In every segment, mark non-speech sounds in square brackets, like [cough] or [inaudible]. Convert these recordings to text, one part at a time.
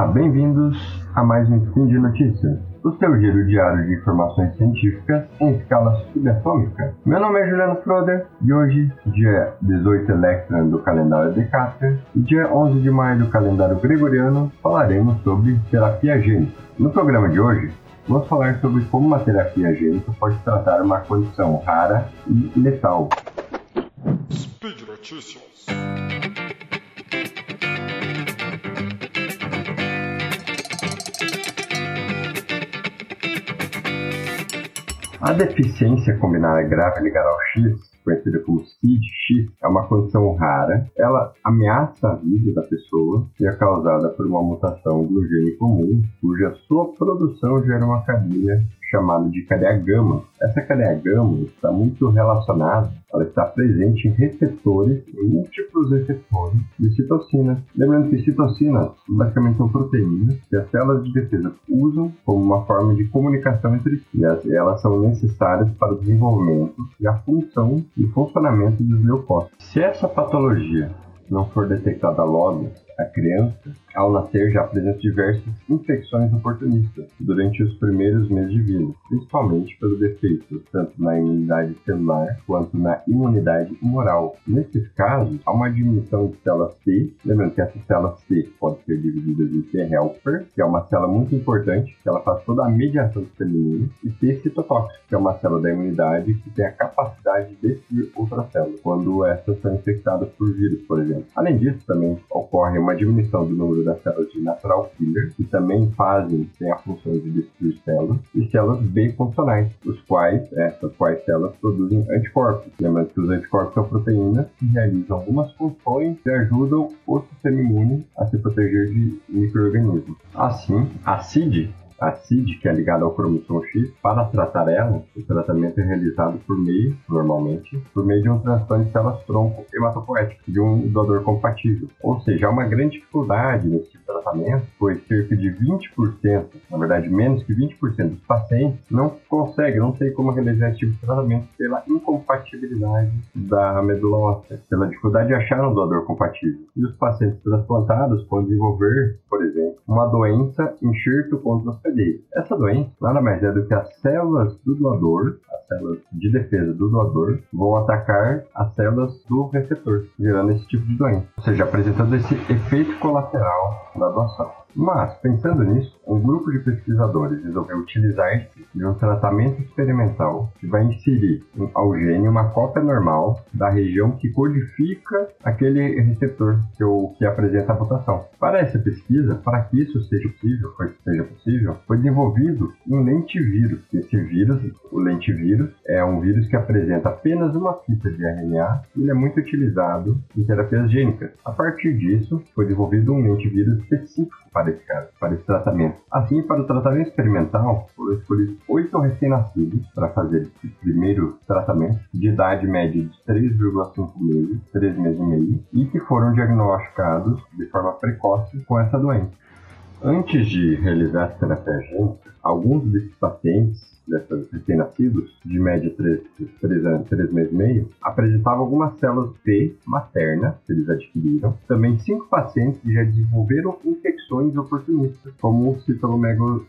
Olá, bem-vindos a mais um Spin de Notícias, o seu giro diário de informações científicas em escala subatômica. Meu nome é Juliano Froder e hoje, dia 18 Electron do calendário Decatur e dia 11 de maio do calendário Gregoriano, falaremos sobre terapia gênica. No programa de hoje, vamos falar sobre como uma terapia gênica pode tratar uma condição rara e letal. Speed Notícias. A deficiência combinada grave ligada ao X, conhecida como CID-X, é uma condição rara. Ela ameaça a vida da pessoa e é causada por uma mutação do gene comum, cuja sua produção gera uma cadeia chamado de cadeia gama. Essa cadeia gama está muito relacionada, ela está presente em receptores, em múltiplos receptores de citocina. Lembrando que citocinas basicamente são proteínas que as células de defesa usam como uma forma de comunicação entre si. E elas são necessárias para o desenvolvimento e a função e funcionamento dos leucócitos. Se essa patologia não for detectada logo, a criança, ao nascer, já apresenta diversas infecções oportunistas durante os primeiros meses de vida, principalmente pelo defeito tanto na imunidade celular quanto na imunidade humoral. Nesses casos, há uma diminuição de células T, lembrando que essas células T podem ser divididas em T helper, que é uma célula muito importante, que ela faz toda a mediação do feminino, e T citotóxico, que é uma célula da imunidade que tem a capacidade de destruir outras células, quando essas são infectadas por vírus, por exemplo. Além disso, também ocorre uma uma diminuição do número das células de natural killer, que também fazem, têm a função de destruir células, e células B funcionais, os quais, essas quais células produzem anticorpos. Lembrando que os anticorpos são proteínas que realizam algumas funções que ajudam o sistema imune a se proteger de micro-organismos. Assim, a CID a CID, que é ligada ao cromossomo X, para tratar ela, o tratamento é realizado por meio, normalmente, por meio de um transplante de células tronco hematopoéticas de um doador compatível. Ou seja, há uma grande dificuldade nesse tipo tratamento, pois cerca de 20%, na verdade menos que 20% dos pacientes não conseguem, não tem como realizar esse tipo de tratamento pela incompatibilidade da medula óssea, pela dificuldade de achar um doador compatível. E os pacientes transplantados podem desenvolver, por exemplo, uma doença enxerto contra os Essa doença nada mais é do que as células do doador, as células de defesa do doador, vão atacar as células do receptor, gerando esse tipo de doença. Ou seja, apresentando esse efeito colateral da doação. Mas, pensando nisso, um grupo de pesquisadores resolveu utilizar-se de um tratamento experimental que vai inserir ao gene uma cópia normal da região que codifica aquele receptor que, o, que apresenta a mutação. Para essa pesquisa, para que isso seja possível, que seja possível, foi desenvolvido um lentivírus. Esse vírus, o lentivírus, é um vírus que apresenta apenas uma fita de RNA e ele é muito utilizado em terapias gênicas. A partir disso, foi desenvolvido um lentivírus específico para esse caso, para esse tratamento. Assim, para o tratamento experimental, foram escolhidos oito recém-nascidos para fazer esse primeiro tratamento, de idade média de 3,5 meses, 3 meses e meio, e que foram diagnosticados de forma precoce com essa doença. Antes de realizar essa terapia gênica, alguns desses pacientes desses recém-nascidos, de média 3, 3 anos, 3 meses e meio, apresentavam algumas células T materna, que eles adquiriram. Também cinco pacientes já desenvolveram infecções oportunistas, como o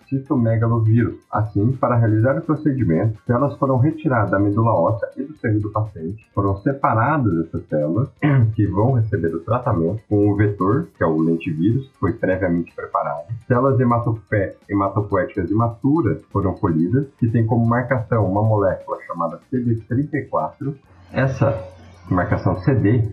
citomegalovírus. Assim, para realizar o procedimento, células foram retiradas da medula óssea e do sangue do paciente, foram separadas essas células, [clears throat] que vão receber o tratamento com o vetor, que é o lentivírus, que foi previamente preparado. Células hematopoéticas imaturas foram colhidas, que tem como marcação uma molécula chamada CD34. Essa marcação CD,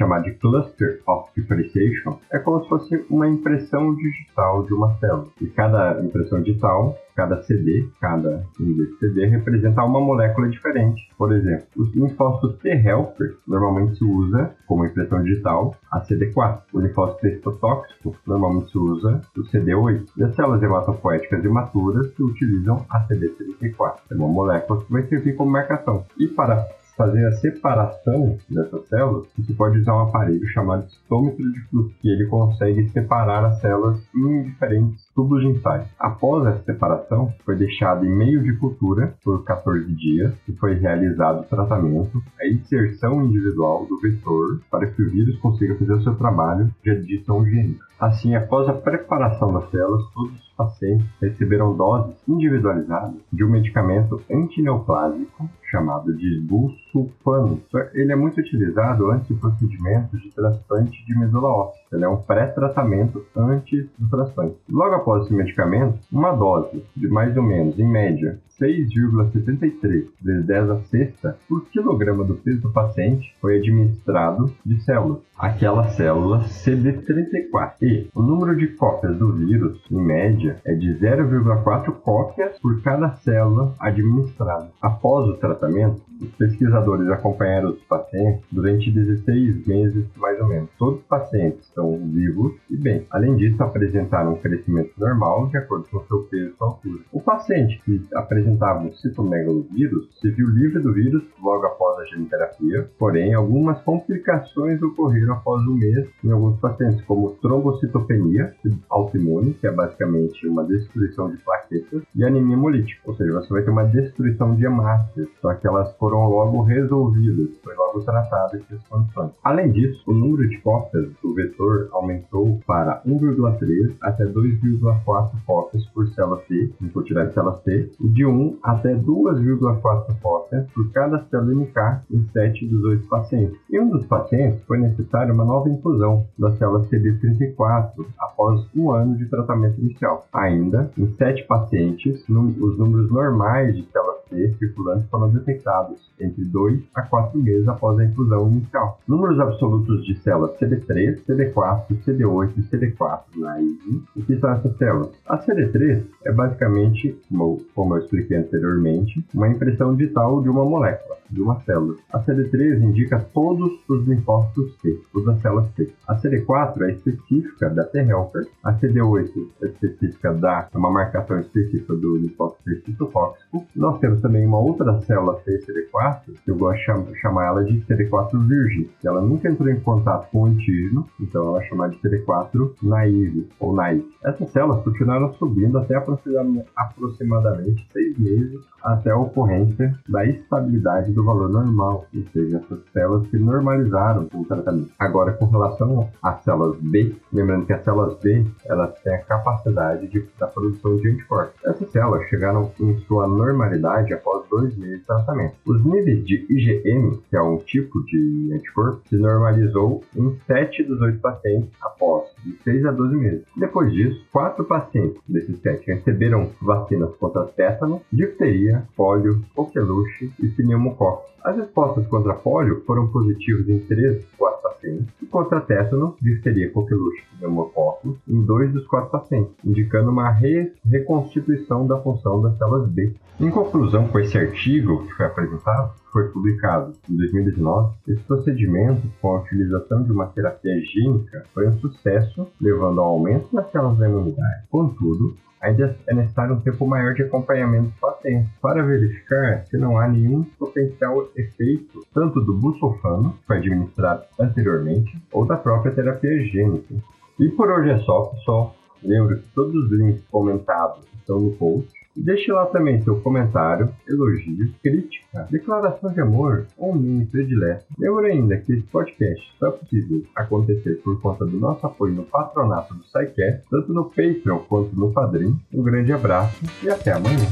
chamada de Cluster of Differentiation, é como se fosse uma impressão digital de uma célula. E cada impressão digital cada CD, cada um CD representa uma molécula diferente. Por exemplo, os linfócitos T-helper normalmente se usa como impressão digital a CD4. O linfócito T citotóxico normalmente se usa o CD8. E as células hematopoéticas imaturas se utilizam a CD34. É uma molécula que vai servir como marcação. E para fazer a separação dessas células, você pode usar um aparelho chamado citômetro de fluxo, que ele consegue separar as células em diferentes tubos de ensaio. Após essa separação, foi deixado em meio de cultura por 14 dias e foi realizado o tratamento, a inserção individual do vetor para que o vírus consiga fazer o seu trabalho de adição gênica. Assim, após a preparação das células, todos os pacientes receberam doses individualizadas de um medicamento antineoplásico chamado de busulfano. Ele é muito utilizado antes de procedimentos de transplante de medula óssea. Ele é um pré-tratamento antes do transplante. Logo após esse medicamento, uma dose de mais ou menos, em média, 6,73 vezes 10 a sexta por quilograma do peso do paciente foi administrado de células. Aquela célula CD34. E o número de cópias do vírus, em média, é de 0,4 cópias por cada célula administrada. Após o tratamento, os pesquisadores acompanharam os pacientes durante 16 meses, mais ou menos. Todos os pacientes estão vivos e bem. Além disso, apresentaram um crescimento normal de acordo com seu peso e altura. O paciente que apresentava um citomegalovírus se viu livre do vírus logo após a gemiterapia, porém, algumas complicações ocorreram após um mês em alguns pacientes, como trombocitopenia autoimune, que é basicamente uma destruição de plaquetas, e anemia hemolítica, ou seja, você vai ter uma destruição de hemácias, só que elas foram logo resolvidas, foi logo tratado essas condições. Além disso, o número de cópias do vetor aumentou para 1,3 até 2,4 cópias por célula T, em quantidade de células T, e de 1 até 2,4 cópias por cada célula NK em 7 dos 8 pacientes. Em um dos pacientes, foi necessária uma nova infusão da célula CD34 após um ano de tratamento inicial. Ainda, em 7 pacientes, os números normais de células Circulantes foram detectados entre 2 a 4 meses após a infusão inicial. Números absolutos de células CD3, CD4, CD8 e CD4 na ISO. O que são essas células? A CD3 é basicamente, como, como eu expliquei anteriormente, uma impressão digital de uma molécula, de uma célula. A CD3 indica todos os linfócitos T, todas as células T. A CD4 é específica da T helper, a CD8 é específica da, é uma marcação específica do linfócito T citotóxico. Nós temos também uma outra célula CD4, que eu gosto de chamar, chamar ela de CD4 virgem, ela nunca entrou em contato com o antígeno, então ela é chamada de CD4 naive ou naive. Essas células continuaram subindo até aproximadamente seis meses até a ocorrência da estabilidade do valor normal, ou seja, essas células se normalizaram com o tratamento. Agora, com relação às células B, lembrando que as células B elas têm a capacidade de, da produção de anticorpos. Essas células chegaram em sua normalidade após dois meses de tratamento. Os níveis de IgM, que é um tipo de anticorpo, se normalizou em 7 dos 8 pacientes após de 6 a 12 meses. Depois disso, 4 pacientes desses 7 receberam vacinas contra tétano, difteria, pólio, coqueluche e pneumococo. As respostas contra pólio foram positivas em 3 dos 4 pacientes e contra tétano, difteria, coqueluche e pneumococo em 2 dos 4 pacientes, indicando uma re reconstituição da função das células B. Em conclusão, com esse artigo que foi apresentado, foi publicado em 2019, esse procedimento, com a utilização de uma terapia gênica, foi um sucesso, levando ao aumento das células da imunidade. Contudo, ainda é necessário um tempo maior de acompanhamento do para verificar se não há nenhum potencial efeito tanto do busulfano, que foi administrado anteriormente, ou da própria terapia gênica. E por hoje é só, pessoal. Lembro que todos os links comentados estão no post Deixe lá também seu comentário, elogio, crítica, declaração de amor ou mini predileto. Lembra ainda que esse podcast só é possível acontecer por conta do nosso apoio no patronato do SciCast, tanto no Patreon quanto no Padrim. Um grande abraço e até amanhã.